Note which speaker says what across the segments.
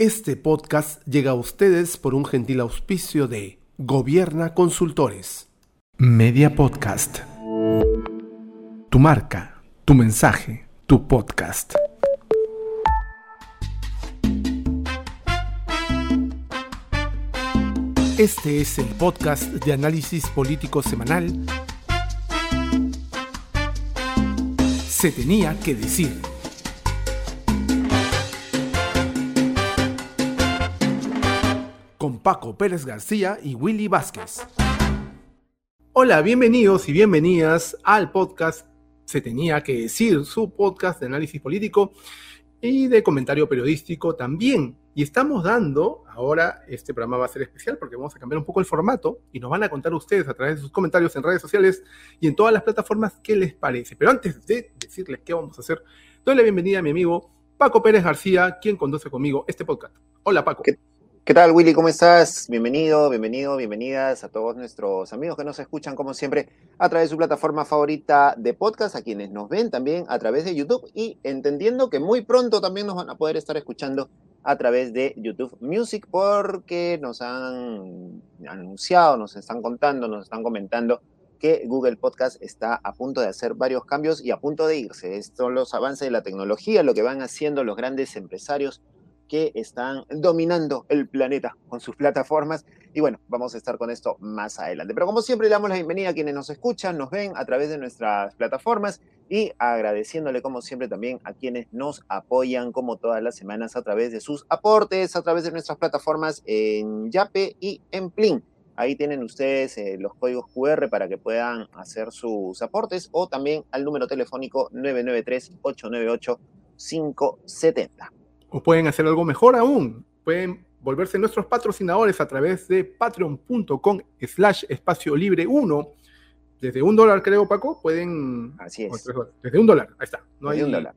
Speaker 1: Este podcast llega a ustedes por un gentil auspicio de Gobierna Consultores. Media Podcast. Tu marca, tu mensaje, tu podcast. Este es el podcast de análisis político semanal. Se tenía que decir. Paco Pérez García y Willy Vázquez. Hola, bienvenidos y bienvenidas al podcast Se tenía que decir, su podcast de análisis político y de comentario periodístico también. Y estamos dando, ahora este programa va a ser especial porque vamos a cambiar un poco el formato y nos van a contar ustedes a través de sus comentarios en redes sociales y en todas las plataformas qué les parece. Pero antes de decirles qué vamos a hacer, doy la bienvenida a mi amigo Paco Pérez García, quien conduce conmigo este podcast. Hola Paco.
Speaker 2: ¿Qué, ¿Qué tal, Willy? ¿Cómo estás? Bienvenido, bienvenido, bienvenidas a todos nuestros amigos que nos escuchan, como siempre, a través de su plataforma favorita de podcast, a quienes nos ven también a través de YouTube y entendiendo que muy pronto también nos van a poder estar escuchando a través de YouTube Music porque nos han anunciado, nos están contando, nos están comentando que Google Podcast está a punto de hacer varios cambios y a punto de irse. Estos son los avances de la tecnología, lo que van haciendo los grandes empresarios que están dominando el planeta con sus plataformas. Y bueno, vamos a estar con esto más adelante. Pero como siempre, le damos la bienvenida a quienes nos escuchan, nos ven a través de nuestras plataformas y agradeciéndole como siempre también a quienes nos apoyan como todas las semanas a través de sus aportes, a través de nuestras plataformas en Yape y en Plin. Ahí tienen ustedes eh, los códigos QR para que puedan hacer sus aportes o también al número telefónico 993-898-570
Speaker 1: o pueden hacer algo mejor aún. Pueden volverse nuestros patrocinadores a través de patreon.com slash espacio libre 1. Desde un dólar, creo, Paco, pueden...
Speaker 2: Así es.
Speaker 1: Desde un dólar, ahí está.
Speaker 2: No hay, un dólar.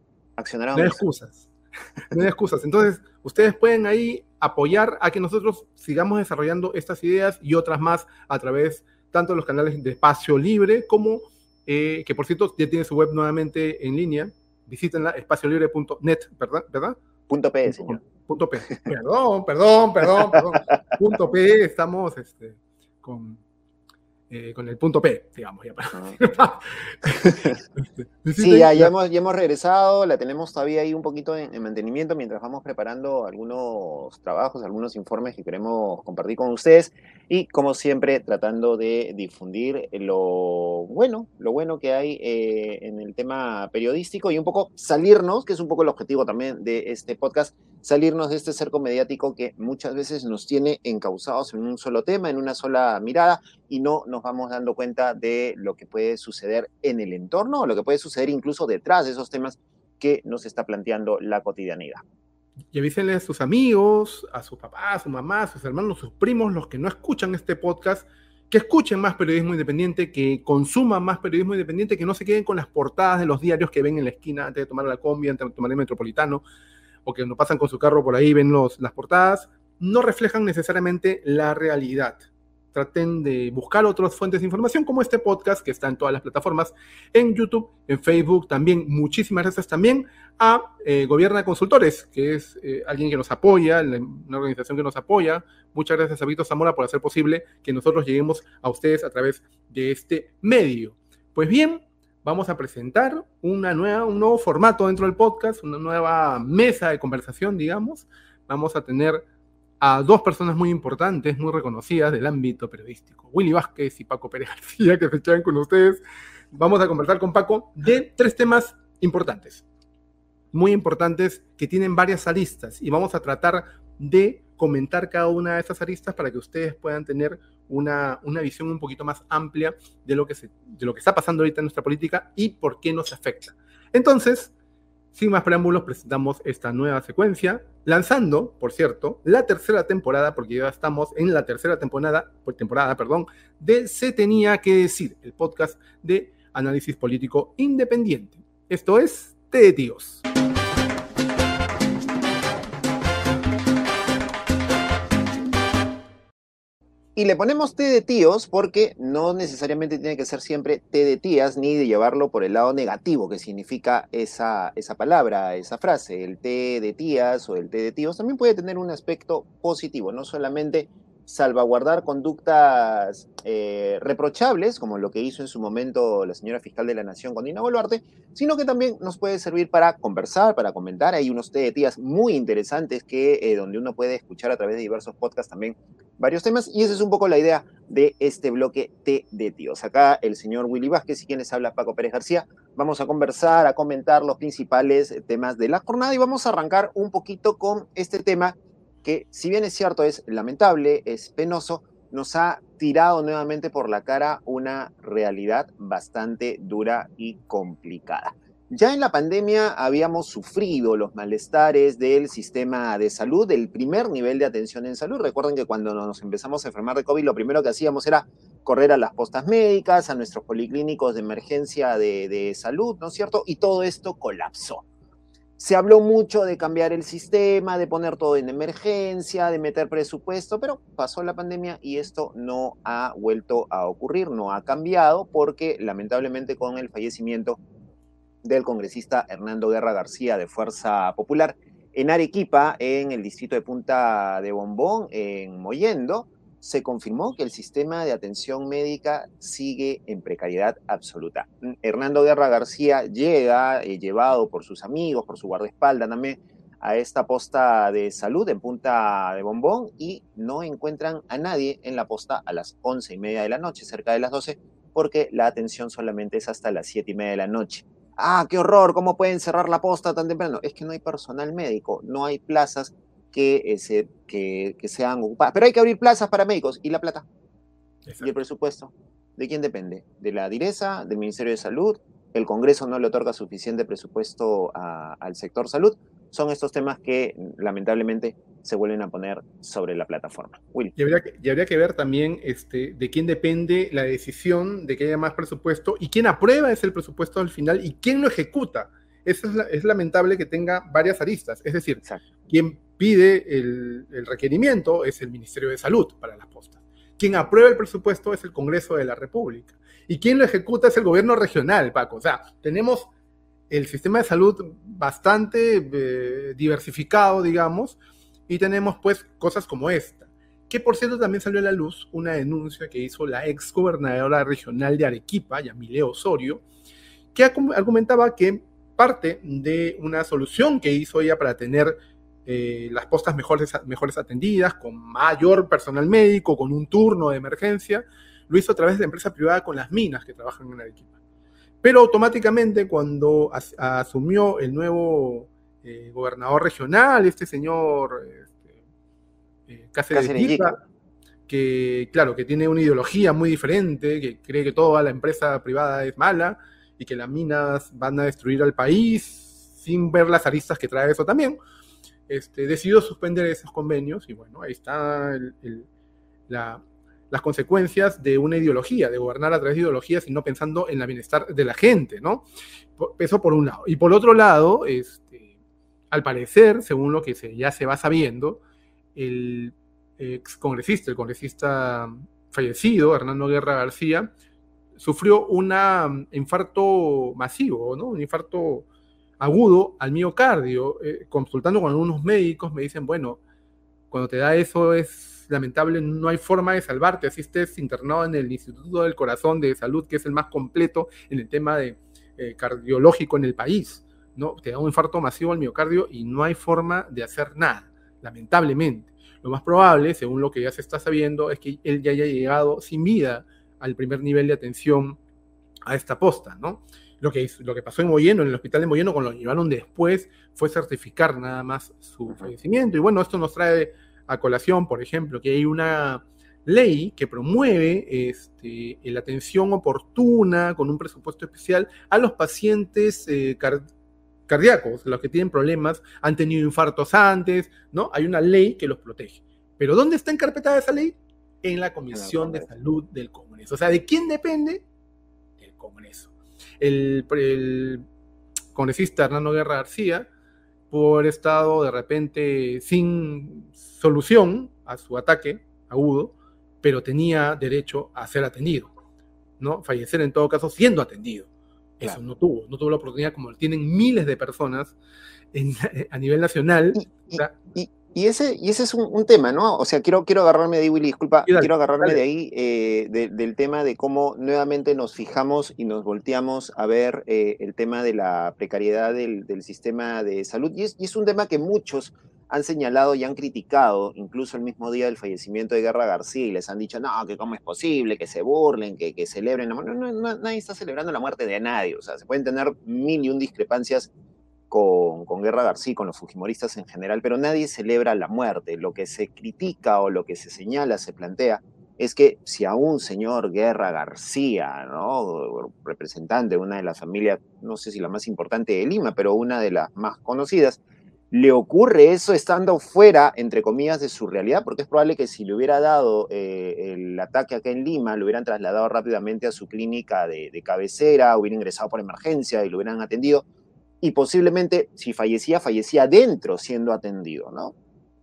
Speaker 1: No hay excusas. no hay excusas. Entonces, ustedes pueden ahí apoyar a que nosotros sigamos desarrollando estas ideas y otras más a través tanto de los canales de Espacio Libre como, eh, que por cierto ya tiene su web nuevamente en línea. Visítenla, espaciolibre.net, ¿verdad? ¿verdad?
Speaker 2: Punto P, señor.
Speaker 1: Punto P. Perdón, perdón, perdón, perdón. Punto P, estamos este, con, eh, con el punto P, digamos. Ya
Speaker 2: ah. sí, ya, ya, hemos, ya hemos regresado, la tenemos todavía ahí un poquito en, en, mantenimiento mientras vamos preparando algunos trabajos, algunos informes que queremos compartir con ustedes y como siempre tratando de difundir lo bueno, lo bueno que hay eh, en el tema periodístico y un poco salirnos, que es un poco el objetivo también de este podcast, salirnos de este cerco mediático que muchas veces nos tiene encausados en un solo tema, en una sola mirada y no nos vamos dando cuenta de lo que puede suceder en el entorno, o lo que puede suceder incluso detrás de esos temas que nos está planteando la cotidianidad.
Speaker 1: Y avísenle a sus amigos, a sus papás, a su mamá, a sus hermanos, a sus primos, los que no escuchan este podcast, que escuchen más periodismo independiente, que consuman más periodismo independiente, que no se queden con las portadas de los diarios que ven en la esquina antes de tomar la combi, antes de tomar el metropolitano, o no pasan con su carro por ahí, ven los, las portadas, no reflejan necesariamente la realidad traten de buscar otras fuentes de información como este podcast que está en todas las plataformas, en YouTube, en Facebook también. Muchísimas gracias también a eh, Gobierna Consultores, que es eh, alguien que nos apoya, una organización que nos apoya. Muchas gracias a Víctor Zamora por hacer posible que nosotros lleguemos a ustedes a través de este medio. Pues bien, vamos a presentar una nueva, un nuevo formato dentro del podcast, una nueva mesa de conversación, digamos. Vamos a tener a dos personas muy importantes, muy reconocidas del ámbito periodístico, Willy Vázquez y Paco Pérez García, que se echan con ustedes. Vamos a conversar con Paco de tres temas importantes, muy importantes, que tienen varias aristas y vamos a tratar de comentar cada una de esas aristas para que ustedes puedan tener una, una visión un poquito más amplia de lo, que se, de lo que está pasando ahorita en nuestra política y por qué nos afecta. Entonces, sin más preámbulos, presentamos esta nueva secuencia, lanzando, por cierto, la tercera temporada, porque ya estamos en la tercera temporada, temporada perdón, de Se Tenía que Decir, el podcast de análisis político independiente. Esto es de Tíos.
Speaker 2: Y le ponemos té de tíos porque no necesariamente tiene que ser siempre té de tías ni de llevarlo por el lado negativo que significa esa, esa palabra, esa frase. El té de tías o el té de tíos también puede tener un aspecto positivo, no solamente salvaguardar conductas eh, reprochables, como lo que hizo en su momento la señora fiscal de la Nación con Dina Boluarte, sino que también nos puede servir para conversar, para comentar. Hay unos tías muy interesantes que, eh, donde uno puede escuchar a través de diversos podcasts también varios temas, y esa es un poco la idea de este bloque té de tíos. Acá el señor Willy Vázquez y quienes habla Paco Pérez García, vamos a conversar, a comentar los principales temas de la jornada y vamos a arrancar un poquito con este tema que si bien es cierto, es lamentable, es penoso, nos ha tirado nuevamente por la cara una realidad bastante dura y complicada. Ya en la pandemia habíamos sufrido los malestares del sistema de salud, del primer nivel de atención en salud. Recuerden que cuando nos empezamos a enfermar de COVID, lo primero que hacíamos era correr a las postas médicas, a nuestros policlínicos de emergencia de, de salud, ¿no es cierto? Y todo esto colapsó. Se habló mucho de cambiar el sistema, de poner todo en emergencia, de meter presupuesto, pero pasó la pandemia y esto no ha vuelto a ocurrir, no ha cambiado porque lamentablemente con el fallecimiento del congresista Hernando Guerra García de Fuerza Popular en Arequipa, en el distrito de Punta de Bombón, en Moyendo, se confirmó que el sistema de atención médica sigue en precariedad absoluta. Mm, Hernando Guerra García llega, eh, llevado por sus amigos, por su guardaespaldas también, a esta posta de salud en Punta de Bombón y no encuentran a nadie en la posta a las once y media de la noche, cerca de las doce, porque la atención solamente es hasta las siete y media de la noche. Ah, qué horror, ¿cómo pueden cerrar la posta tan temprano? Es que no hay personal médico, no hay plazas que, ese, que, que sean ocupadas. Pero hay que abrir plazas para médicos. ¿Y la plata? ¿Y el presupuesto? ¿De quién depende? ¿De la direza? ¿Del Ministerio de Salud? ¿El Congreso no le otorga suficiente presupuesto al sector salud? Son estos temas que lamentablemente se vuelven a poner sobre la plataforma.
Speaker 1: Y, habría que, y habría que ver también este, de quién depende la decisión de que haya más presupuesto y quién aprueba ese presupuesto al final y quién lo ejecuta. Eso es, lamentable que tenga varias aristas. Es decir, quien pide el, requerimiento es el Ministerio de Salud para las postas. Quien aprueba el presupuesto es el Congreso de la República. Y quien lo ejecuta es el gobierno regional, Paco. O sea, tenemos el sistema de salud bastante eh, diversificado, digamos, y tenemos pues cosas como esta. Que por cierto también salió a la luz una denuncia que hizo la ex gobernadora regional de Arequipa, Yamile Osorio, que argumentaba que parte de una solución que hizo ella para tener eh, las postas mejores, mejores atendidas, con mayor personal médico, con un turno de emergencia, lo hizo a través de empresa privada con las minas que trabajan en Arequipa. Pero automáticamente cuando asumió el nuevo eh, gobernador regional, este señor este, eh, Cáceres que claro, que tiene una ideología muy diferente, que cree que toda la empresa privada es mala y que las minas van a destruir al país sin ver las aristas que trae eso también este, decidió suspender esos convenios y bueno, ahí están las consecuencias de una ideología, de gobernar a través de ideologías y no pensando en el bienestar de la gente, ¿no? Eso por un lado. Y por otro lado, este, al parecer, según lo que ya se va sabiendo, el ex congresista, el congresista fallecido, Hernando Guerra García, sufrió un infarto masivo, ¿no? Un infarto agudo al miocardio. Eh, consultando con algunos médicos me dicen, bueno, cuando te da eso es lamentable, no hay forma de salvarte, así estés internado en el Instituto del Corazón de Salud, que es el más completo en el tema de eh, cardiológico en el país. ¿no? Te da un infarto masivo al miocardio y no hay forma de hacer nada, lamentablemente. Lo más probable, según lo que ya se está sabiendo, es que él ya haya llegado sin vida al primer nivel de atención a esta posta, ¿no? Lo que, lo que pasó en Moyeno, en el hospital de Moyeno, cuando lo llevaron después, fue certificar nada más su fallecimiento. Y bueno, esto nos trae a colación, por ejemplo, que hay una ley que promueve este, la atención oportuna con un presupuesto especial a los pacientes eh, cardíacos, los que tienen problemas, han tenido infartos antes, ¿no? Hay una ley que los protege. Pero ¿dónde está encarpetada esa ley? En la Comisión de Salud del Congreso. O sea, ¿de quién depende? Del Congreso el, congresista Hernando Guerra García, por haber estado de repente sin solución a su ataque agudo, pero tenía derecho a ser atendido, ¿no? Fallecer en todo caso siendo atendido. Eso no tuvo, no tuvo la oportunidad como tienen miles de personas a nivel nacional.
Speaker 2: Y, ese, y ese es un, tema, ¿no? O sea, quiero, quiero agarrarme de ahí, Willy, disculpa, quiero agarrarme de ahí, eh, del tema de cómo nuevamente nos fijamos y nos volteamos a ver eh, el tema de la precariedad del, sistema de salud. Y es, y es un tema que muchos han señalado y han criticado, incluso el mismo día del fallecimiento de Guerra García, y les han dicho, no, que cómo es posible, que se burlen, que, que celebren. No, no, nadie está celebrando la muerte de nadie. O sea, se pueden tener mil y un discrepancias con, Guerra García, con los fujimoristas en general, pero nadie celebra la muerte. Lo que se critica o lo que se señala, se plantea, es que si a un señor Guerra García, ¿no? representante de una de las familias, no sé si la más importante de Lima, pero una de las más conocidas, le ocurre eso estando fuera, entre comillas, de su realidad, porque es probable que si le hubiera dado eh, el ataque acá en Lima, lo hubieran trasladado rápidamente a su clínica de, cabecera, hubiera ingresado por emergencia y lo hubieran atendido, y posiblemente si fallecía, fallecía dentro siendo atendido, ¿no?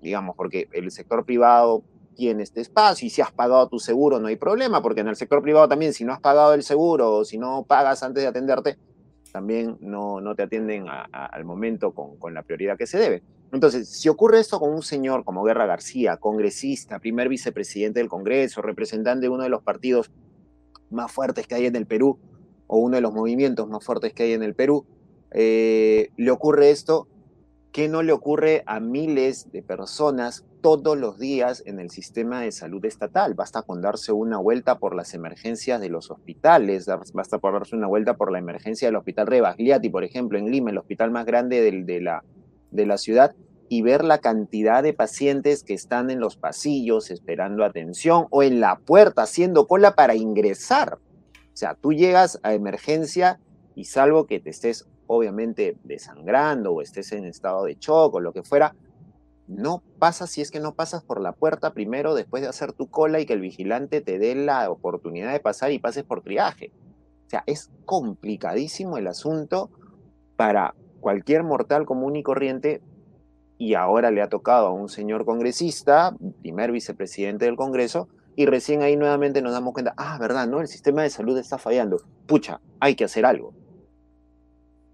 Speaker 2: Digamos, porque el sector privado tiene este espacio y si has pagado tu seguro no hay problema, porque en el sector privado también si no has pagado el seguro o si no pagas antes de atenderte, también no, no te atienden al momento con, con, la prioridad que se debe. Entonces, si ocurre esto con un señor como Guerra García, congresista, primer vicepresidente del Congreso, representante de uno de los partidos más fuertes que hay en el Perú, o uno de los movimientos más fuertes que hay en el Perú, eh, le ocurre esto, ¿qué no le ocurre a miles de personas todos los días en el sistema de salud estatal. Basta con darse una vuelta por las emergencias de los hospitales, basta por darse una vuelta por la emergencia del hospital Rebagliati, por ejemplo, en Lima, el hospital más grande de, la, de la ciudad, y ver la cantidad de pacientes que están en los pasillos esperando atención o en la puerta haciendo cola para ingresar. O sea, tú llegas a emergencia y salvo que te estés obviamente desangrando o estés en estado de shock o lo que fuera, no pasa si es que no pasas por la puerta primero después de hacer tu cola y que el vigilante te dé la oportunidad de pasar y pases por triaje. O sea, es complicadísimo el asunto para cualquier mortal común y corriente y ahora le ha tocado a un señor congresista, primer vicepresidente del Congreso, y recién ahí nuevamente nos damos cuenta, ah, verdad, ¿no? El sistema de salud está fallando. Pucha, hay que hacer algo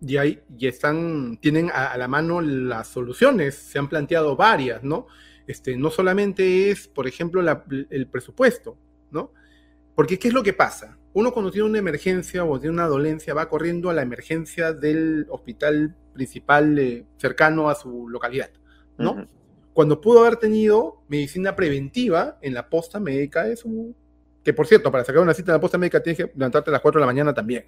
Speaker 1: y, hay, y están, tienen a, la mano las soluciones, se han planteado varias, ¿no? Este, no solamente es, por ejemplo, el presupuesto, ¿no? Porque ¿qué es lo que pasa? Uno cuando tiene una emergencia o tiene una dolencia va corriendo a la emergencia del hospital principal eh, cercano a su localidad, ¿no? Cuando pudo haber tenido medicina preventiva en la posta médica de su... Que por cierto, para sacar una cita en la posta médica tienes que levantarte a las 4 de la mañana también,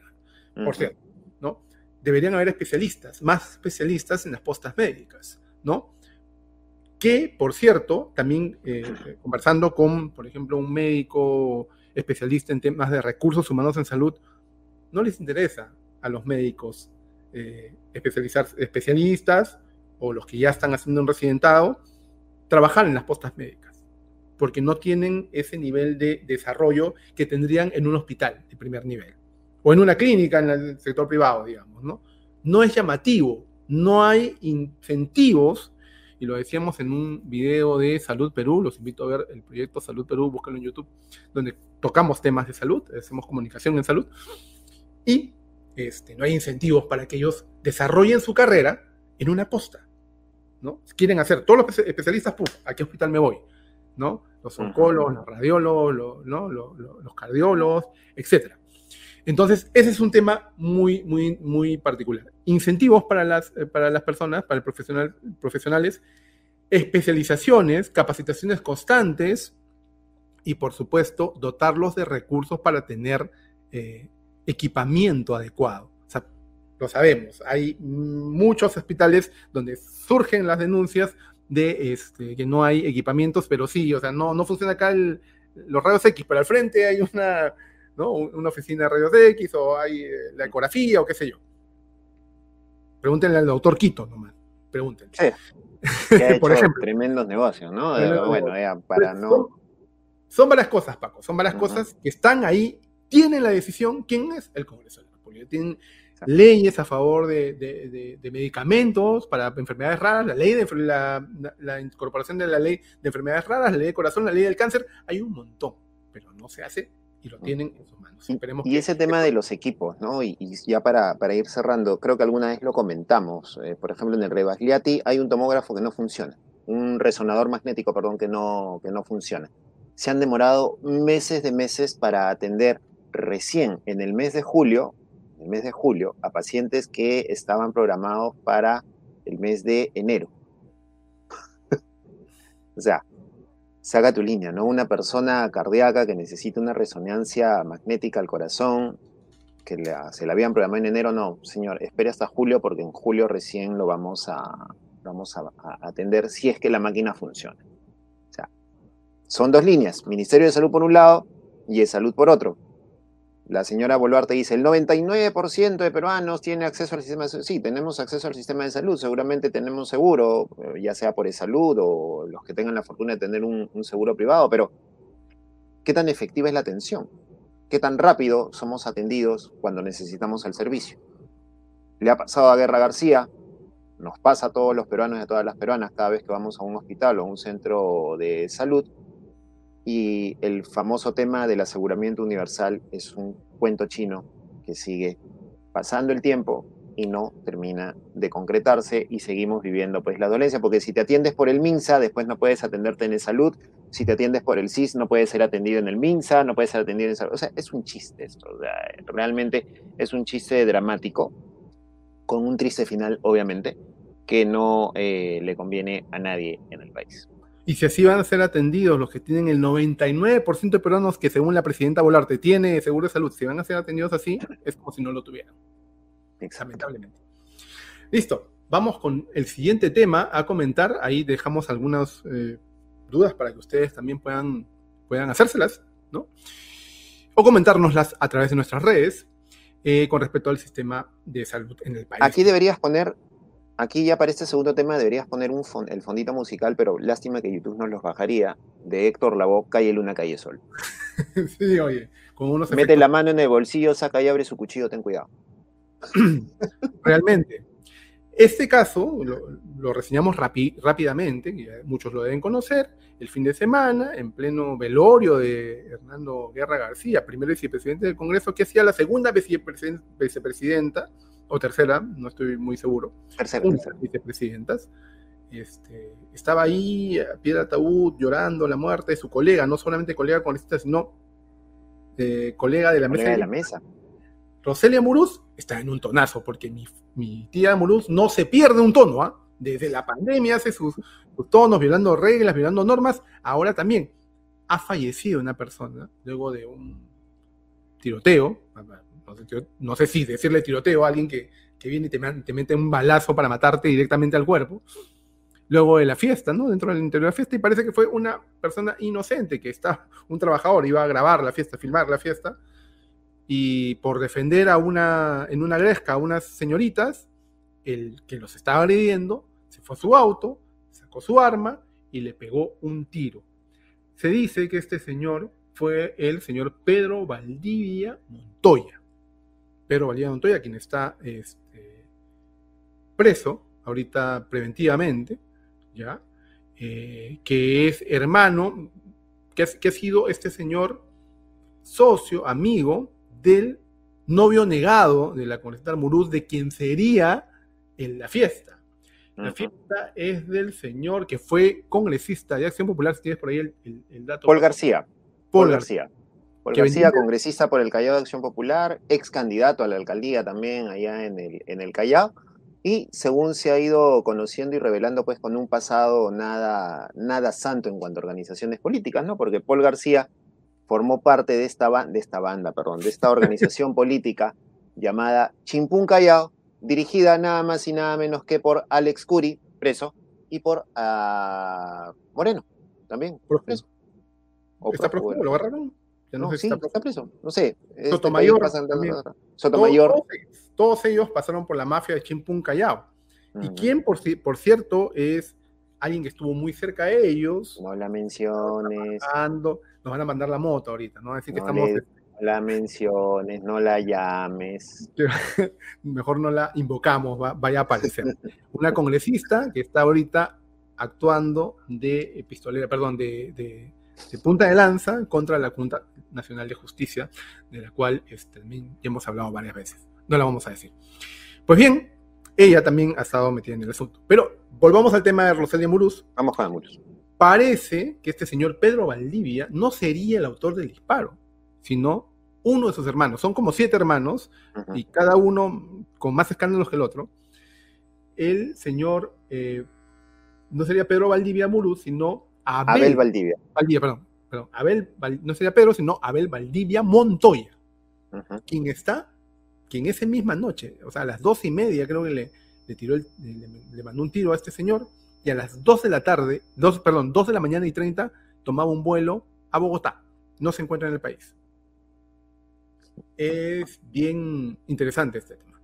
Speaker 1: por cierto, ¿no? Deberían haber especialistas, más especialistas en las postas médicas, ¿no? Que, por cierto, también eh, conversando con, por ejemplo, un médico especialista en temas de recursos humanos en salud, no les interesa a los médicos eh, especialistas o los que ya están haciendo un residentado trabajar en las postas médicas, porque no tienen ese nivel de desarrollo que tendrían en un hospital de primer nivel o en una clínica en el sector privado, digamos, ¿no? No es llamativo, no hay incentivos, y lo decíamos en un video de Salud Perú, los invito a ver el proyecto Salud Perú, búscalo en YouTube, donde tocamos temas de salud, hacemos comunicación en salud, y este, no hay incentivos para que ellos desarrollen su carrera en una posta, ¿no? Si quieren hacer todos los especialistas, puf, ¿a qué hospital me voy? ¿No? Los oncólogos, los radiólogos, ¿no? los, los cardiólogos, etcétera. Entonces, ese es un tema muy, muy, muy particular. Incentivos para las, eh, para las personas, para el profesional, profesionales, especializaciones, capacitaciones constantes y, por supuesto, dotarlos de recursos para tener eh, equipamiento adecuado. O sea, lo sabemos, hay muchos hospitales donde surgen las denuncias de este, que no hay equipamientos, pero sí, o sea, no, no funciona acá los rayos X, pero al frente hay una ¿no? Una oficina de rayos X o hay eh, la ecografía o qué sé yo. Pregúntenle al doctor Quito nomás. Pregúntenle.
Speaker 2: Sí. Por ejemplo. Tremendos negocios, ¿no? bueno, para no.
Speaker 1: Son, varias cosas, Paco. Son varias cosas que están ahí, tienen la decisión. ¿Quién es? El Congreso de la República. leyes a favor de, medicamentos para enfermedades raras, la ley de la, la, incorporación de la ley de enfermedades raras, la ley de corazón, la ley del cáncer, hay un montón, pero no se hace y lo tienen en sus manos.
Speaker 2: y ese tema de los equipos, ¿no? Y, ya para, para, ir cerrando, creo que alguna vez lo comentamos. Eh, por ejemplo, en el Rebagliati hay un tomógrafo que no funciona, un resonador magnético, perdón, que no, que no funciona. Se han demorado meses de meses para atender recién en el mes de julio, el mes de julio, a pacientes que estaban programados para el mes de enero. o sea, saca tu línea, ¿no? Una persona cardíaca que necesita una resonancia magnética al corazón, que se la habían programado en enero, no, señor, espere hasta julio porque en julio recién lo vamos a, vamos a, atender si es que la máquina funciona. O sea, son dos líneas, Ministerio de Salud por un lado y de Salud por otro. La señora Boluarte dice, el 99% de peruanos tiene acceso al sistema de salud. Sí, tenemos acceso al sistema de salud, seguramente tenemos seguro, eh, ya sea por salud o los que tengan la fortuna de tener un, seguro privado, pero ¿qué tan efectiva es la atención? ¿Qué tan rápido somos atendidos cuando necesitamos el servicio? Le ha pasado a Guerra García, nos pasa a todos los peruanos y a todas las peruanas cada vez que vamos a un hospital o a un centro de salud, y el famoso tema del aseguramiento universal es un cuento chino que sigue pasando el tiempo y no termina de concretarse y seguimos viviendo pues la dolencia, porque si te atiendes por el MINSA, después no puedes atenderte en el salud, si te atiendes por el CIS, no puedes ser atendido en el MINSA, no puedes ser atendido en el salud, o sea, es un chiste esto, realmente es un chiste dramático, con un triste final, obviamente, que no eh, le conviene a nadie en el país.
Speaker 1: Y si así van a ser atendidos los que tienen el 99% de peruanos que según la presidenta Volarte tiene seguro de salud, si van a ser atendidos así, es como si no lo tuvieran. Lamentablemente. Listo, vamos con el siguiente tema a comentar. Ahí dejamos algunas eh, dudas para que ustedes también puedan, puedan hacérselas, ¿no? O comentárnoslas a través de nuestras redes eh, con respecto al sistema de salud en el país.
Speaker 2: Aquí deberías poner Aquí ya para este segundo tema deberías poner un el fondito musical, pero lástima que YouTube no los bajaría, de Héctor Lavoe, Calle Luna, Calle Sol.
Speaker 1: sí, oye,
Speaker 2: Mete la mano en el bolsillo, saca y abre su cuchillo, ten cuidado.
Speaker 1: Realmente. Este caso lo, reseñamos rápidamente, muchos lo deben conocer, el fin de semana, en pleno velorio de Hernando Guerra García, primer vicepresidente del Congreso, que hacía la segunda vicepresidenta o tercera, no estoy muy seguro,
Speaker 2: tercera,
Speaker 1: vicepresidentas, este, estaba ahí a pie de ataúd llorando la muerte de su colega, no solamente colega congresista, sino eh, colega de la mesa.
Speaker 2: De la mesa.
Speaker 1: Roselia Muruz está en un tonazo, porque mi, tía Muruz no se pierde un tono, ¿ah? Desde la pandemia hace sus, sus, tonos, violando reglas, violando normas. Ahora también ha fallecido una persona luego de un tiroteo, no sé, si decirle tiroteo a alguien que, viene y te, mete un balazo para matarte directamente al cuerpo. Luego de la fiesta, ¿no? Dentro del interior de la fiesta, y parece que fue una persona inocente, que está, un trabajador, iba a grabar la fiesta, filmar la fiesta, y por defender a una, en una gresca a unas señoritas, el que los estaba agrediendo, se fue a su auto, sacó su arma y le pegó un tiro. Se dice que este señor fue el señor Pedro Valdivia Montoya. Pedro Valdivia Montoya, quien está este, preso ahorita preventivamente, ¿ya? Eh, que es hermano, que, ha sido este señor socio, amigo del novio negado de la congresista Muruz, de quien sería en la fiesta. La fiesta es del señor que fue congresista de Acción Popular, si tienes por ahí el, dato.
Speaker 2: Paul García. Paul, García. Paul García, congresista por el Callao de Acción Popular, ex candidato a la alcaldía también allá en el, en el Callao, y según se ha ido conociendo y revelando, pues con un pasado nada, nada santo en cuanto a organizaciones políticas, ¿no? Porque Paul García formó parte de esta, de esta banda, perdón, de esta organización política llamada Chimpún Callao, dirigida nada más y nada menos que por Alex Curi, preso, y por uh, Moreno, también, preso.
Speaker 1: ¿Está prófugo? ¿Lo agarraron?
Speaker 2: No, sé sí, está, preso. No sé.
Speaker 1: Este Sotomayor. Sotomayor. Todos, ellos pasaron por la mafia de Chimpún Callao. Y quien, por, por cierto, es alguien que estuvo muy cerca de ellos.
Speaker 2: No la menciones.
Speaker 1: Nos van a mandar la moto ahorita, ¿no? Así que estamos.
Speaker 2: la menciones, no la llames.
Speaker 1: Mejor no la invocamos, vaya a aparecer. Una congresista que está ahorita actuando de pistolera, perdón, de, punta de lanza contra la Junta Nacional de Justicia, de la cual este, ya hemos hablado varias veces. No la vamos a decir. Pues bien, ella también ha estado metida en el asunto. Pero volvamos al tema de Rosalia Muruz.
Speaker 2: Vamos con Muruz.
Speaker 1: Parece que este señor Pedro Valdivia no sería el autor del disparo, sino uno de sus hermanos. Son como siete hermanos y cada uno con más escándalos que el otro. El señor eh, no sería Pedro Valdivia Muruz, sino
Speaker 2: Abel, Valdivia.
Speaker 1: Valdivia, perdón. Perdón Abel, no sería Pedro, sino Abel Valdivia Montoya, quien está quien esa misma noche, o sea, a las dos y media creo que le, le tiró le, mandó un tiro a este señor, y a las dos de la tarde, dos, perdón, dos de la mañana y treinta, tomaba un vuelo a Bogotá. No se encuentra en el país. Es bien interesante este tema.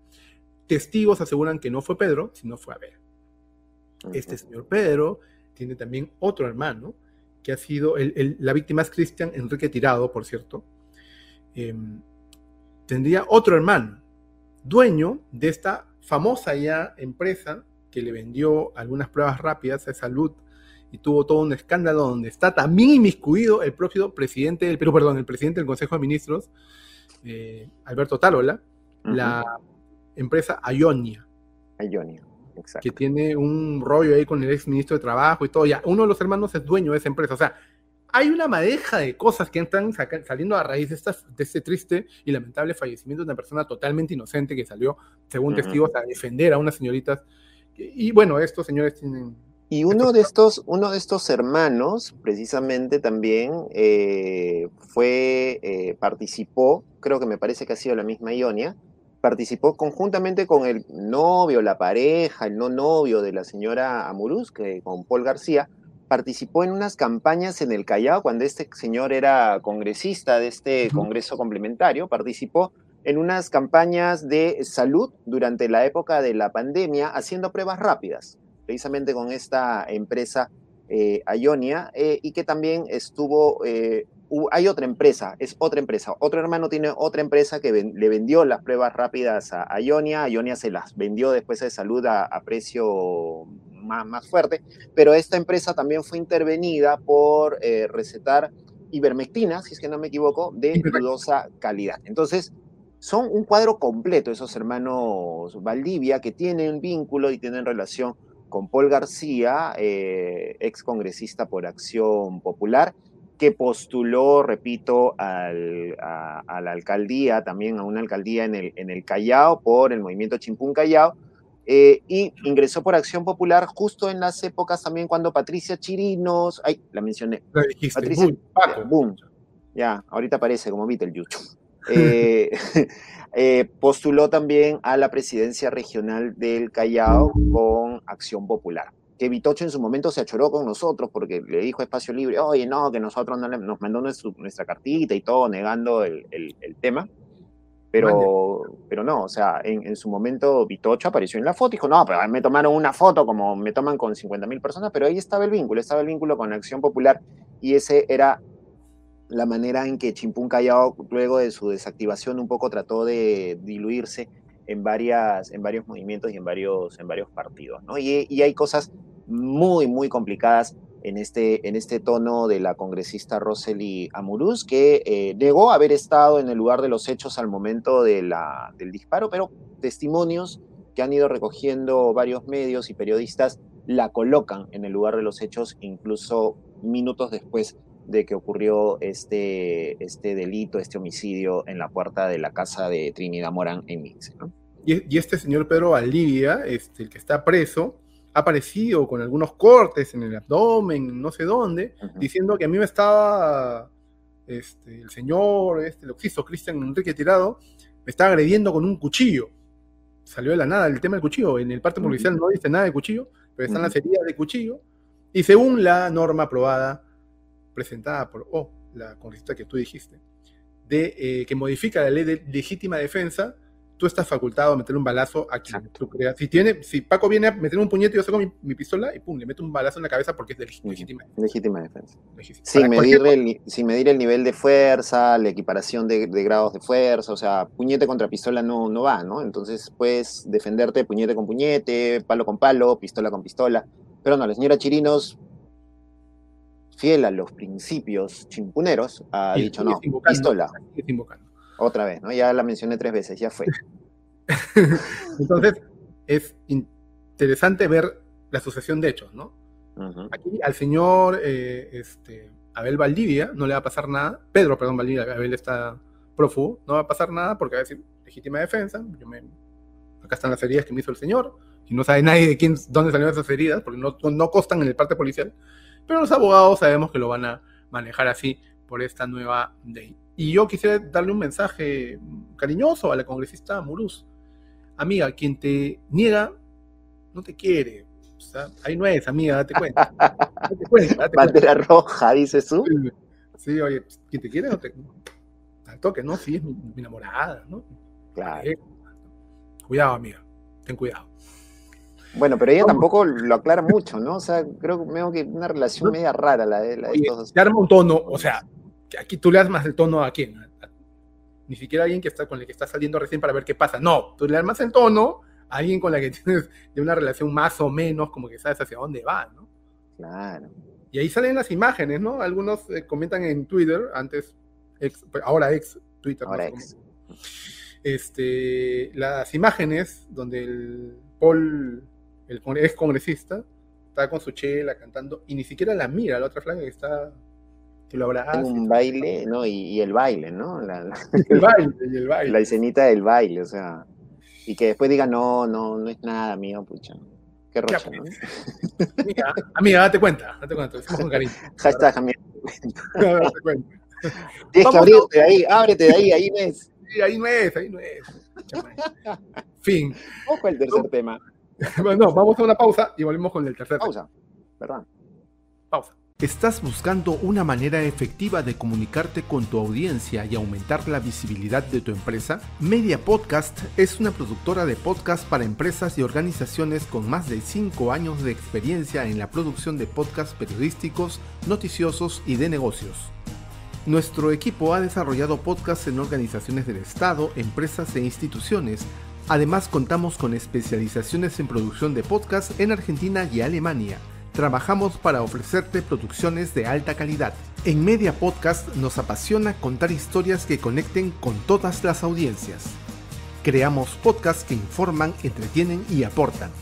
Speaker 1: Testigos aseguran que no fue Pedro, sino fue Abel. Este señor Pedro tiene también otro hermano, que ha sido, la víctima es Cristian Enrique Tirado, por cierto. Em, tendría otro hermano, dueño de esta famosa ya empresa que le vendió algunas pruebas rápidas a salud y tuvo todo un escándalo donde está también inmiscuido el propio presidente del Perú, perdón, el presidente del Consejo de Ministros, eh, Alberto Tarola, la empresa Ionia.
Speaker 2: Ionia, exacto.
Speaker 1: Que tiene un rollo ahí con el ex ministro de Trabajo y todo. Ya, uno de los hermanos es dueño de esa empresa. O sea, hay una madeja de cosas que están saliendo a raíz de, de este triste y lamentable fallecimiento de una persona totalmente inocente que salió, según testigos, a defender a unas señoritas. Y, bueno, estos señores tienen...
Speaker 2: Y uno de estos, uno de estos hermanos, precisamente también, eh, fue, eh, participó, creo que me parece que ha sido la misma Ionia, participó conjuntamente con el novio, la pareja, el no novio de la señora Amuruz, que, con Paul García, participó en unas campañas en el Callao cuando este señor era congresista de este Congreso complementario, participó en unas campañas de salud durante la época de la pandemia haciendo pruebas rápidas, precisamente con esta empresa eh, Ionia, eh, y que también estuvo, eh, hay otra empresa, es otra empresa, otro hermano tiene otra empresa que le vendió las pruebas rápidas a, Ionia, Ionia se las vendió después de salud a precio más, fuerte, pero esta empresa también fue intervenida por eh, recetar ivermectina, si es que no me equivoco, de dudosa calidad. Entonces, son un cuadro completo esos hermanos Valdivia que tienen vínculo y tienen relación con Paul García, eh, ex congresista por Acción Popular, que postuló, repito, a, la alcaldía, también a una alcaldía en el, en el Callao por el movimiento Chimpún Callao, eh, y ingresó por Acción Popular justo en las épocas también cuando Patricia Chirinos, ay, la mencioné. Patricia, boom, Ya, ahorita aparece como Beetlejuice. Eh, eh, postuló también a la presidencia regional del Callao con Acción Popular. Que Vitocho en su momento se achoró con nosotros porque le dijo a Espacio Libre, oye, no, que nosotros no nos mandó nuestra cartita y todo, negando el, el tema. Pero, pero no, o sea, en, su momento Vitocho apareció en la foto y dijo, no, pero me tomaron una foto como me toman con 50.000 personas, pero ahí estaba el vínculo, estaba el vínculo con Acción Popular y ese era la manera en que Chimpún Callao, luego de su desactivación, un poco trató de diluirse en, varias, en varios movimientos y en varios, en varios partidos, ¿no? Y, y hay cosas muy, muy complicadas en este, en este tono de la congresista Rosely Amuruz, que eh, negó haber estado en el lugar de los hechos al momento de la, del disparo, pero testimonios que han ido recogiendo varios medios y periodistas la colocan en el lugar de los hechos, incluso minutos después de que ocurrió este, este delito, este homicidio en la puerta de la casa de Trinidad Morán en Mince.
Speaker 1: Y, y, este señor Pedro Valdivia, este, el que está preso, ha aparecido con algunos cortes en el abdomen, no sé dónde, diciendo que a mí me estaba este, el señor, este, el oxiso Cristian Enrique Tirado, me estaba agrediendo con un cuchillo. Salió de la nada el tema del cuchillo. En el parte policial no dice nada de cuchillo, pero están las heridas de cuchillo. Y según la norma aprobada, presentada por oh, la congresista que tú dijiste, de, eh, que modifica la ley de legítima defensa, tú estás facultado a meterle un balazo a quien tú creas. Si, tiene, si Paco viene a meterme un puñete, yo saco mi, pistola y pum, le meto un balazo en la cabeza porque es legítima,
Speaker 2: legítima defensa. Sin medir, el, sin medir el nivel de fuerza, la equiparación de, grados de fuerza, o sea, puñete contra pistola no, no va, ¿no? Entonces puedes defenderte puñete con puñete, palo con palo, pistola con pistola. Pero no, la señora Chirinos fiel a los principios chimpuneros, ha dicho no, pistola. Otra vez, ¿no? Ya la mencioné tres veces, ya fue.
Speaker 1: Entonces, es interesante ver la sucesión de hechos, ¿no? Aquí al señor eh, este, Abel Valdivia no le va a pasar nada, Pedro, perdón, Valdivia, Abel está prófugo, no va a pasar nada porque va a decir legítima defensa, acá están las heridas que me hizo el señor, y no sabe nadie de quién, dónde salieron esas heridas, porque no, no costan en el parte policial, pero los abogados sabemos que lo van a manejar así por esta nueva ley. Y yo quisiera darle un mensaje cariñoso a la congresista Muruz. Amiga, quien te niega, no te quiere. ahí no es, amiga, date cuenta. Date
Speaker 2: cuenta Bandera roja, dices tú.
Speaker 1: Sí, oye, quien te quiere, no te. Al toque, ¿no? Sí, es mi, enamorada, ¿no?
Speaker 2: Claro.
Speaker 1: Cuidado, amiga, ten cuidado.
Speaker 2: Bueno, pero ella tampoco lo aclara mucho, ¿no? O sea, creo que una relación media rara la de, la
Speaker 1: de arma un tono, o sea, aquí tú le das más el tono a quién, ni siquiera a alguien que está con el que está saliendo recién para ver qué pasa. No, tú le das más el tono a alguien con la que tienes de una relación más o menos, como que sabes hacia dónde va, ¿no?
Speaker 2: Claro.
Speaker 1: Y ahí salen las imágenes, ¿no? Algunos eh, comentan en Twitter, antes, ahora ex Twitter.
Speaker 2: Ahora ex.
Speaker 1: Este, las imágenes donde el Paul el ex congresista, está con su chela cantando y ni siquiera la mira la otra flaca que está que lo abraza.
Speaker 2: Un baile, ¿no? Y, el baile, ¿no? La,
Speaker 1: el baile, y el baile.
Speaker 2: La escenita del baile, o sea. Y que después diga, no, no, no es nada mío, pucha. Qué rocha, ¿no?
Speaker 1: Amiga, amiga, date cuenta, date cuenta, decimos con cariño.
Speaker 2: Hashtag, amiga. date cuenta. Tienes que abrirte de ahí, ábrete de ahí, ahí no es.
Speaker 1: Sí, ahí no es, ahí no es. fin.
Speaker 2: Ojo el tercer tema.
Speaker 1: bueno, vamos a una pausa y volvemos con el tercer.
Speaker 2: Pausa, ¿verdad?
Speaker 1: Pausa. ¿Estás buscando una manera efectiva de comunicarte con tu audiencia y aumentar la visibilidad de tu empresa? Media Podcast es una productora de podcast para empresas y organizaciones con más de 5 años de experiencia en la producción de podcasts periodísticos, noticiosos y de negocios. Nuestro equipo ha desarrollado podcasts en organizaciones del Estado, empresas e instituciones Además contamos con especializaciones en producción de podcast en Argentina y Alemania. Trabajamos para ofrecerte producciones de alta calidad. En Media Podcast nos apasiona contar historias que conecten con todas las audiencias. Creamos podcasts que informan, entretienen y aportan.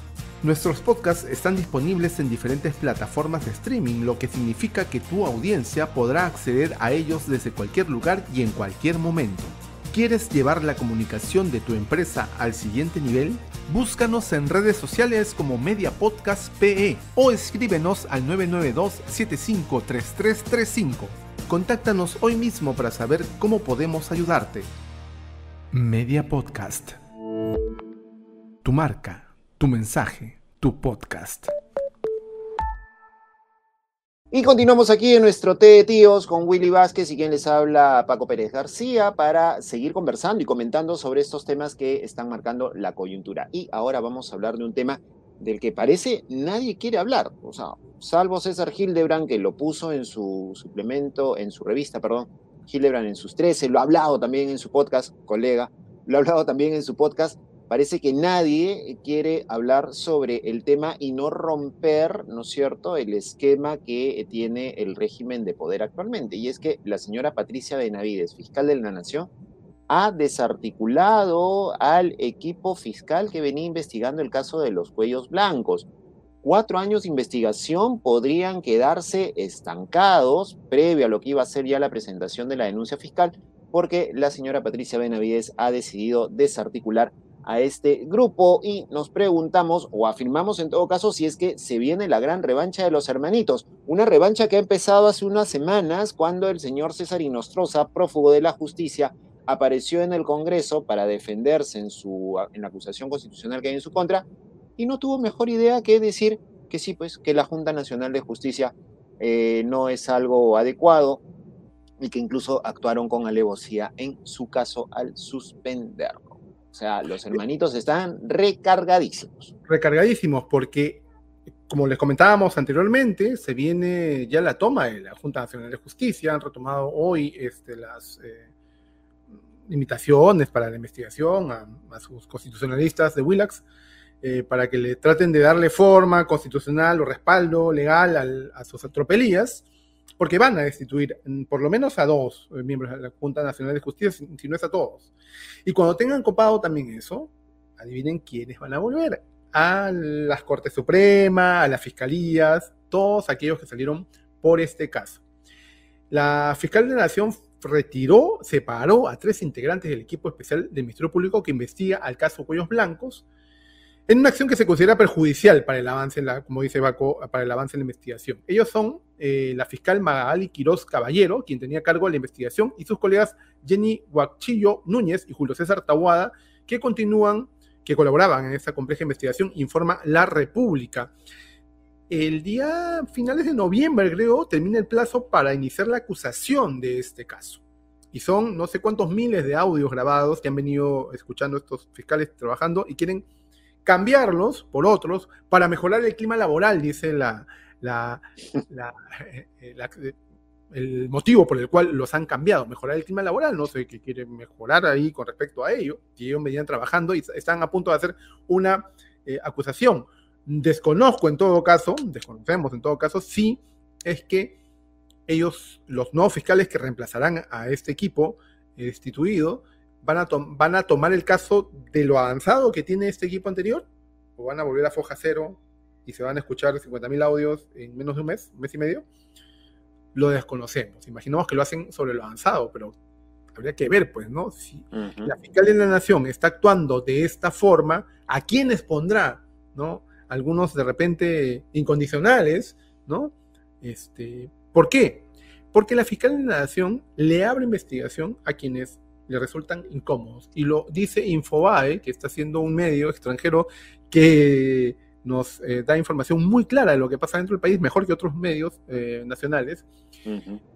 Speaker 1: Nuestros podcasts están disponibles en diferentes plataformas de streaming, lo que significa que tu audiencia podrá acceder a ellos desde cualquier lugar y en cualquier momento. ¿Quieres llevar la comunicación de tu empresa al siguiente nivel? Búscanos en redes sociales como Media Podcast PE o escríbenos al 992-753335. Contáctanos hoy mismo para saber cómo podemos ayudarte. Media Podcast. Tu marca, tu mensaje, tu podcast.
Speaker 2: Y continuamos aquí en nuestro té de tíos con Willy Vázquez y quien les habla Paco Pérez García para seguir conversando y comentando sobre estos temas que están marcando la coyuntura. Y ahora vamos a hablar de un tema del que parece nadie quiere hablar, o sea, salvo César Hildebrand que lo puso en su suplemento, en su revista, perdón, Hildebrand en sus 13, lo ha hablado también en su podcast, colega, lo ha hablado también en su podcast, parece que nadie quiere hablar sobre el tema y no romper, ¿no es cierto?, el esquema que tiene el régimen de poder actualmente. Y es que la señora Patricia Benavides, fiscal de la Nación, ha desarticulado al equipo fiscal que venía investigando el caso de los cuellos blancos. Cuatro años de investigación podrían quedarse estancados previo a lo que iba a ser ya la presentación de la denuncia fiscal, porque la señora Patricia Benavides ha decidido desarticular a este grupo y nos preguntamos o afirmamos en todo caso si es que se viene la gran revancha de los hermanitos, una revancha que ha empezado hace unas semanas cuando el señor César Inostroza, prófugo de la justicia, apareció en el Congreso para defenderse en, su, en la acusación constitucional que hay en su contra y no tuvo mejor idea que decir que sí, pues que la Junta Nacional de Justicia eh, no es algo adecuado y que incluso actuaron con alevosía en su caso al suspenderlo. Sea, los hermanitos están recargadísimos.
Speaker 1: Recargadísimos, porque, como les comentábamos anteriormente, se viene ya la toma de la Junta Nacional de Justicia, han retomado hoy este, las eh, limitaciones para la investigación a, sus constitucionalistas de Willax, eh, para que le traten de darle forma constitucional o respaldo legal a sus atropelías porque van a destituir por lo menos a dos eh, miembros de la Junta Nacional de Justicia, si no es a todos. Y cuando tengan copado también eso, adivinen quiénes van a volver. A las Cortes Supremas, a las fiscalías, todos aquellos que salieron por este caso. La fiscal de la Nación retiró, separó a tres integrantes del equipo especial del Ministerio Público que investiga al caso Cuellos Blancos en una acción que se considera perjudicial para el avance, en la, como dice Baco, para el avance en la investigación. Ellos son eh, la fiscal Magali Quiroz Caballero, quien tenía cargo de la investigación, y sus colegas Jenny Huachillo Núñez y Julio César Tahuada, que continúan, que colaboraban en esta compleja investigación, informa La República. El día finales de noviembre, creo, termina el plazo para iniciar la acusación de este caso. Y son no sé cuántos miles de audios grabados que han venido escuchando estos fiscales trabajando y quieren cambiarlos por otros para mejorar el clima laboral, dice la, eh, el motivo por el cual los han cambiado, mejorar el clima laboral, no sé qué quieren mejorar ahí con respecto a ello, y ellos venían trabajando y están a punto de hacer una eh, acusación. Desconozco en todo caso, desconocemos en todo caso, si es que ellos, los nuevos fiscales que reemplazarán a este equipo destituido, van a tomar el caso de lo avanzado que tiene este equipo anterior, o van a volver a foja cero y se van a escuchar 50.000 audios en menos de un mes, un mes y medio, lo desconocemos. Imaginamos que lo hacen sobre lo avanzado, pero habría que ver, pues, ¿no? Si la fiscal de la nación está actuando de esta forma, ¿a quiénes pondrá, ¿no? Algunos de repente incondicionales, ¿no? Este, ¿Por qué? Porque la fiscal de la nación le abre investigación a quienes le resultan incómodos. Y lo dice Infobae, que está siendo un medio extranjero que nos eh, da información muy clara de lo que pasa dentro del país, mejor que otros medios eh, nacionales.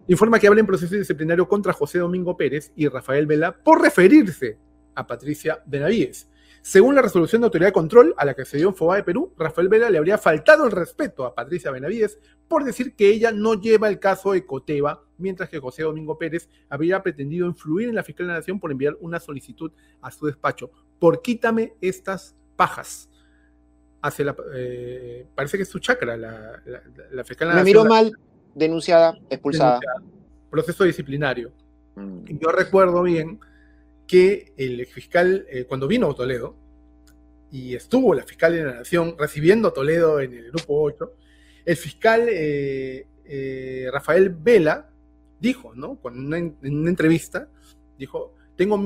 Speaker 1: Informa que habla en proceso disciplinario contra José Domingo Pérez y Rafael Vela por referirse a Patricia Benavides. Según la resolución de autoridad de control a la que se dio en de Perú, Rafael Vela le habría faltado el respeto a Patricia Benavides por decir que ella no lleva el caso de Coteva, mientras que José Domingo Pérez habría pretendido influir en la fiscal de la Nación por enviar una solicitud a su despacho por quítame estas pajas. Hace la, eh, parece que es su chacra, la, la, fiscal
Speaker 2: la Me miró mal, denunciada, expulsada.
Speaker 1: proceso disciplinario. Mm. Yo recuerdo bien que el fiscal, eh, cuando vino a Toledo, y estuvo la fiscal de la Nación recibiendo a Toledo en el grupo 8, el fiscal eh, eh, Rafael Vela dijo, ¿no? Con en una entrevista, dijo, tengo,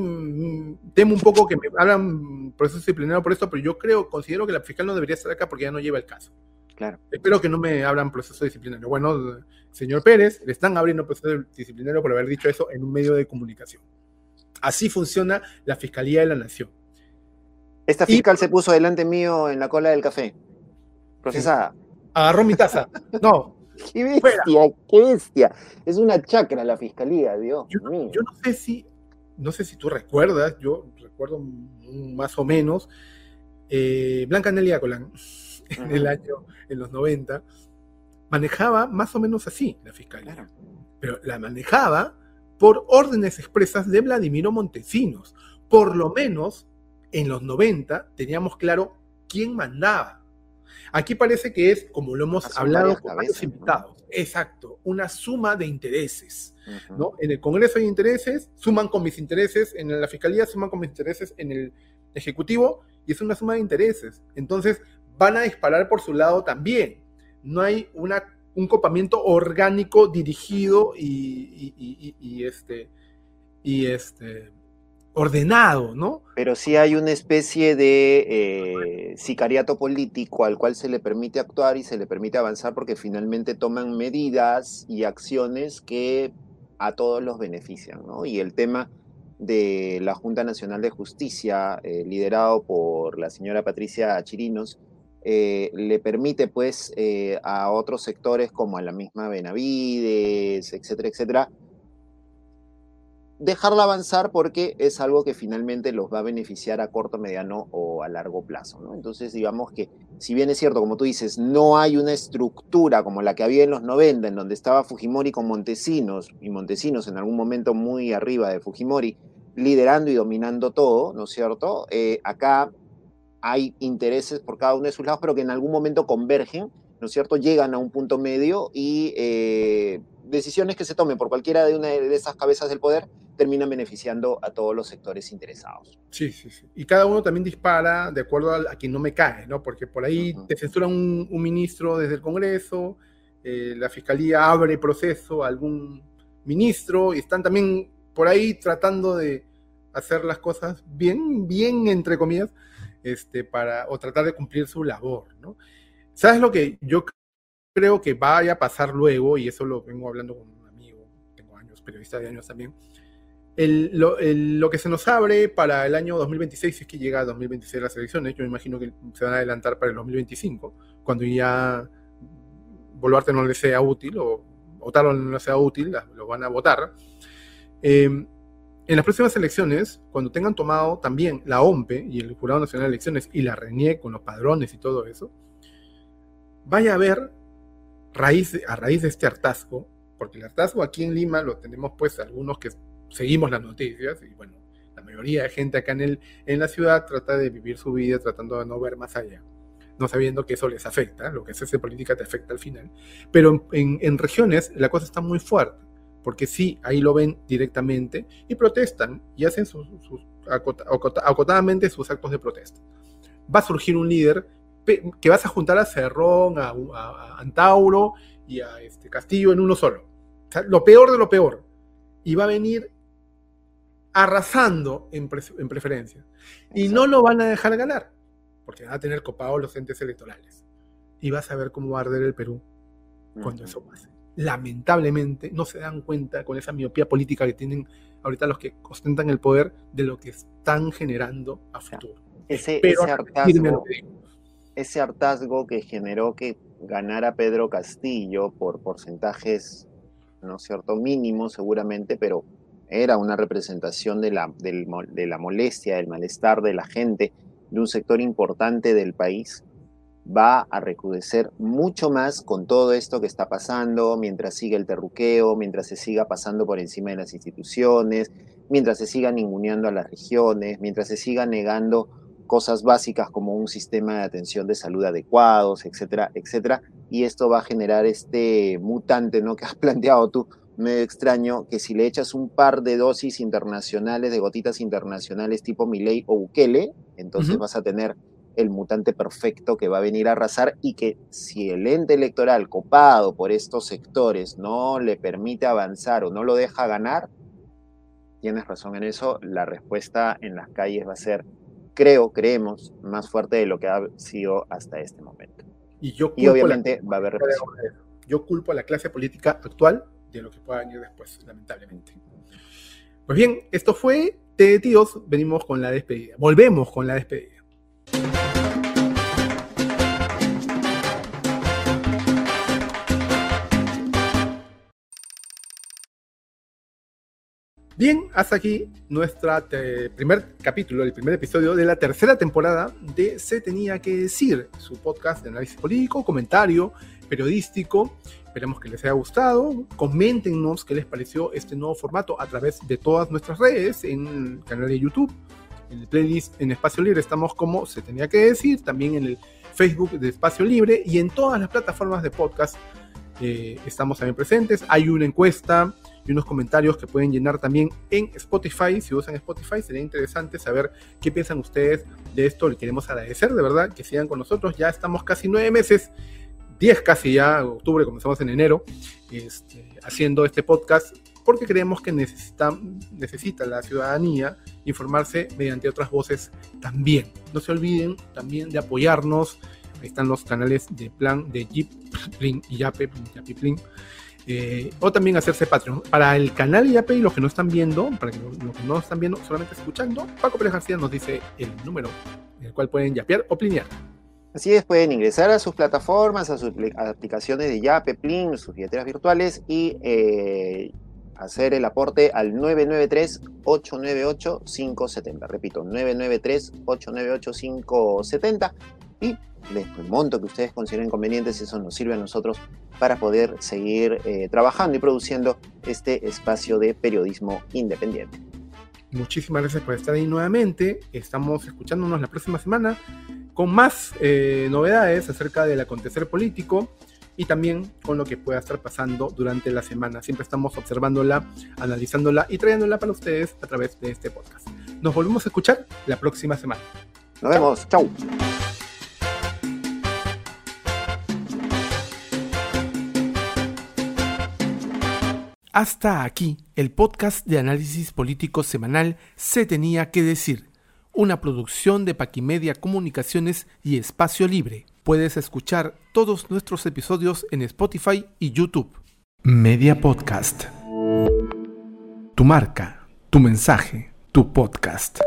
Speaker 1: temo un poco que me hablan proceso disciplinario por esto, pero yo creo, considero que la fiscal no debería estar acá porque ya no lleva el caso.
Speaker 2: Claro.
Speaker 1: Espero que no me abran proceso disciplinario. Bueno, señor Pérez, le están abriendo proceso disciplinario por haber dicho eso en un medio de comunicación. Así funciona la Fiscalía de la Nación.
Speaker 2: Esta fiscal se puso delante mío en la cola del café. Procesada.
Speaker 1: Agarró mi taza. No.
Speaker 2: qué bestia, qué bestia. Es una chacra la fiscalía, Dios
Speaker 1: yo, mío. Yo no sé si, no sé si tú recuerdas, yo recuerdo más o menos, eh, Blanca Nelia Colán, en el año, en los 90, manejaba más o menos así la fiscalía. Pero la manejaba por órdenes expresas de Vladimiro Montesinos. Por lo menos en los 90 teníamos claro quién mandaba. Aquí parece que es, como lo hemos hablado con varios invitados, exacto, una suma de intereses. ¿no? En el Congreso hay intereses, suman con mis intereses, en la Fiscalía suman con mis intereses en el Ejecutivo, y es una suma de intereses. Entonces, van a disparar por su lado también. No hay una un copamiento orgánico dirigido y, este y este ordenado, ¿no?
Speaker 2: Pero sí hay una especie de eh, sicariato político al cual se le permite actuar y se le permite avanzar porque finalmente toman medidas y acciones que a todos los benefician, ¿no? Y el tema de la Junta Nacional de Justicia, eh, liderado por la señora Patricia Chirinos, eh, le permite pues a otros sectores como a la misma Benavides, etcétera, etcétera, dejarla avanzar porque es algo que finalmente los va a beneficiar a corto, mediano o a largo plazo. Entonces, digamos que si bien es cierto, como tú dices, no hay una estructura como la que había en los 90, en donde estaba Fujimori con Montesinos, y Montesinos en algún momento muy arriba de Fujimori, liderando y dominando todo, ¿no es cierto? Eh, acá hay intereses por cada uno de sus lados, pero que en algún momento convergen, ¿no es cierto? Llegan a un punto medio y eh, decisiones que se tomen por cualquiera de una de esas cabezas del poder terminan beneficiando a todos los sectores interesados.
Speaker 1: Sí, sí, sí. Y cada uno también dispara de acuerdo a, quien no me cae, ¿no? Porque por ahí te censura un, ministro desde el Congreso, eh, la Fiscalía abre proceso a algún ministro y están también por ahí tratando de hacer las cosas bien, bien, entre comillas, este, para, o tratar de cumplir su labor, ¿no? ¿Sabes lo que yo creo que vaya a pasar luego? Y eso lo vengo hablando con un amigo, tengo años, periodista de años también, lo, que se nos abre para el año 2026, si es que llega a 2026 las elecciones, yo me imagino que se van a adelantar para el 2025, cuando ya Boluarte no le sea útil o Otaro no le sea útil, lo van a votar. Eh, en las próximas elecciones, cuando tengan tomado también la OMPE y el Jurado Nacional de Elecciones y la RENIE con los padrones y todo eso, vaya a haber, raíz, a raíz de este hartazgo, porque el hartazgo aquí en Lima lo tenemos pues algunos que seguimos las noticias y bueno, la mayoría de gente acá en, el, en la ciudad trata de vivir su vida tratando de no ver más allá, no sabiendo que eso les afecta, lo que es esa política te afecta al final. Pero en, en regiones la cosa está muy fuerte, porque sí, ahí lo ven directamente y protestan y hacen sus, acotadamente sus actos de protesta. Va a surgir un líder que vas a juntar a Cerrón, a, a, Antauro y a este Castillo en uno solo. lo peor de lo peor. Y va a venir arrasando en, preferencia. Y no lo van a dejar ganar, porque van a tener copados los entes electorales. Y vas a ver cómo va a arder el Perú cuando eso pase. Lamentablemente no se dan cuenta con esa miopía política que tienen ahorita los que ostentan el poder de lo que están generando a futuro.
Speaker 2: Ese, ese, hartazgo, ese hartazgo que generó que ganara Pedro Castillo por porcentajes, ¿no es cierto?, mínimos seguramente, pero era una representación de la, de la molestia, del malestar de la gente, de un sector importante del país, va a recrudecer mucho más con todo esto que está pasando, mientras siga el terruqueo, mientras se siga pasando por encima de las instituciones, mientras se siga ninguneando a las regiones, mientras se siga negando cosas básicas como un sistema de atención de salud adecuados, etcétera, etcétera. Y esto va a generar este mutante, ¿no? Que has planteado tú, medio extraño que si le echas un par de dosis internacionales, de gotitas internacionales tipo Milei o Bukele, entonces vas a tener el mutante perfecto que va a venir a arrasar y que si el ente electoral copado por estos sectores no le permite avanzar o no lo deja ganar, tienes razón en eso, la respuesta en las calles va a ser, creo, creemos, más fuerte de lo que ha sido hasta este momento.
Speaker 1: Y, yo
Speaker 2: y obviamente va a haber represión.
Speaker 1: Yo culpo a la clase política actual de lo que pueda venir después, lamentablemente. Pues bien, esto fue de tíos, venimos con la despedida. Volvemos con la despedida. Bien, hasta aquí nuestro primer capítulo, el primer episodio de la tercera temporada de Se Tenía que Decir, su podcast de análisis político, comentario periodístico Esperemos que les haya gustado. Coméntenos qué les pareció este nuevo formato a través de todas nuestras redes, en el canal de YouTube, en el playlist en Espacio Libre estamos como se tenía que decir, también en el Facebook de Espacio Libre y en todas las plataformas de podcast eh, estamos también presentes. Hay una encuesta y unos comentarios que pueden llenar también en Spotify. Si usan Spotify, sería interesante saber qué piensan ustedes de esto. Le queremos agradecer de verdad que sigan con nosotros. Ya estamos casi nueve meses 10 casi ya, octubre, comenzamos en enero, este, haciendo este podcast porque creemos que necesita, necesita la ciudadanía informarse mediante otras voces también. No se olviden también de apoyarnos. Ahí están los canales de plan de Jeep, y Yape, Yape eh, o también hacerse Patreon. Para el canal Yape y los que no están viendo, para que los que no están viendo, solamente escuchando, Paco Pérez García nos dice el número en el cual pueden yapear o plinear.
Speaker 2: Así es, pueden ingresar a sus plataformas, a sus aplicaciones de Yape, Plin, sus billeteras virtuales y eh, hacer el aporte al 993-898-570. Repito, 993-898-570 y el monto que ustedes consideren convenientes, eso nos sirve a nosotros para poder seguir eh, trabajando y produciendo este espacio de periodismo independiente.
Speaker 1: Muchísimas gracias por estar ahí nuevamente. Estamos escuchándonos la próxima semana con más eh, novedades acerca del acontecer político y también con lo que pueda estar pasando durante la semana. Siempre estamos observándola, analizándola y trayéndola para ustedes a través de este podcast. Nos volvemos a escuchar la próxima semana.
Speaker 2: Nos vemos. Chau.
Speaker 1: Hasta aquí el podcast de análisis político semanal Se tenía que decir, una producción de Paquimedia Comunicaciones y Espacio Libre. Puedes escuchar todos nuestros episodios en Spotify y YouTube. Media Podcast. Tu marca, tu mensaje, tu podcast.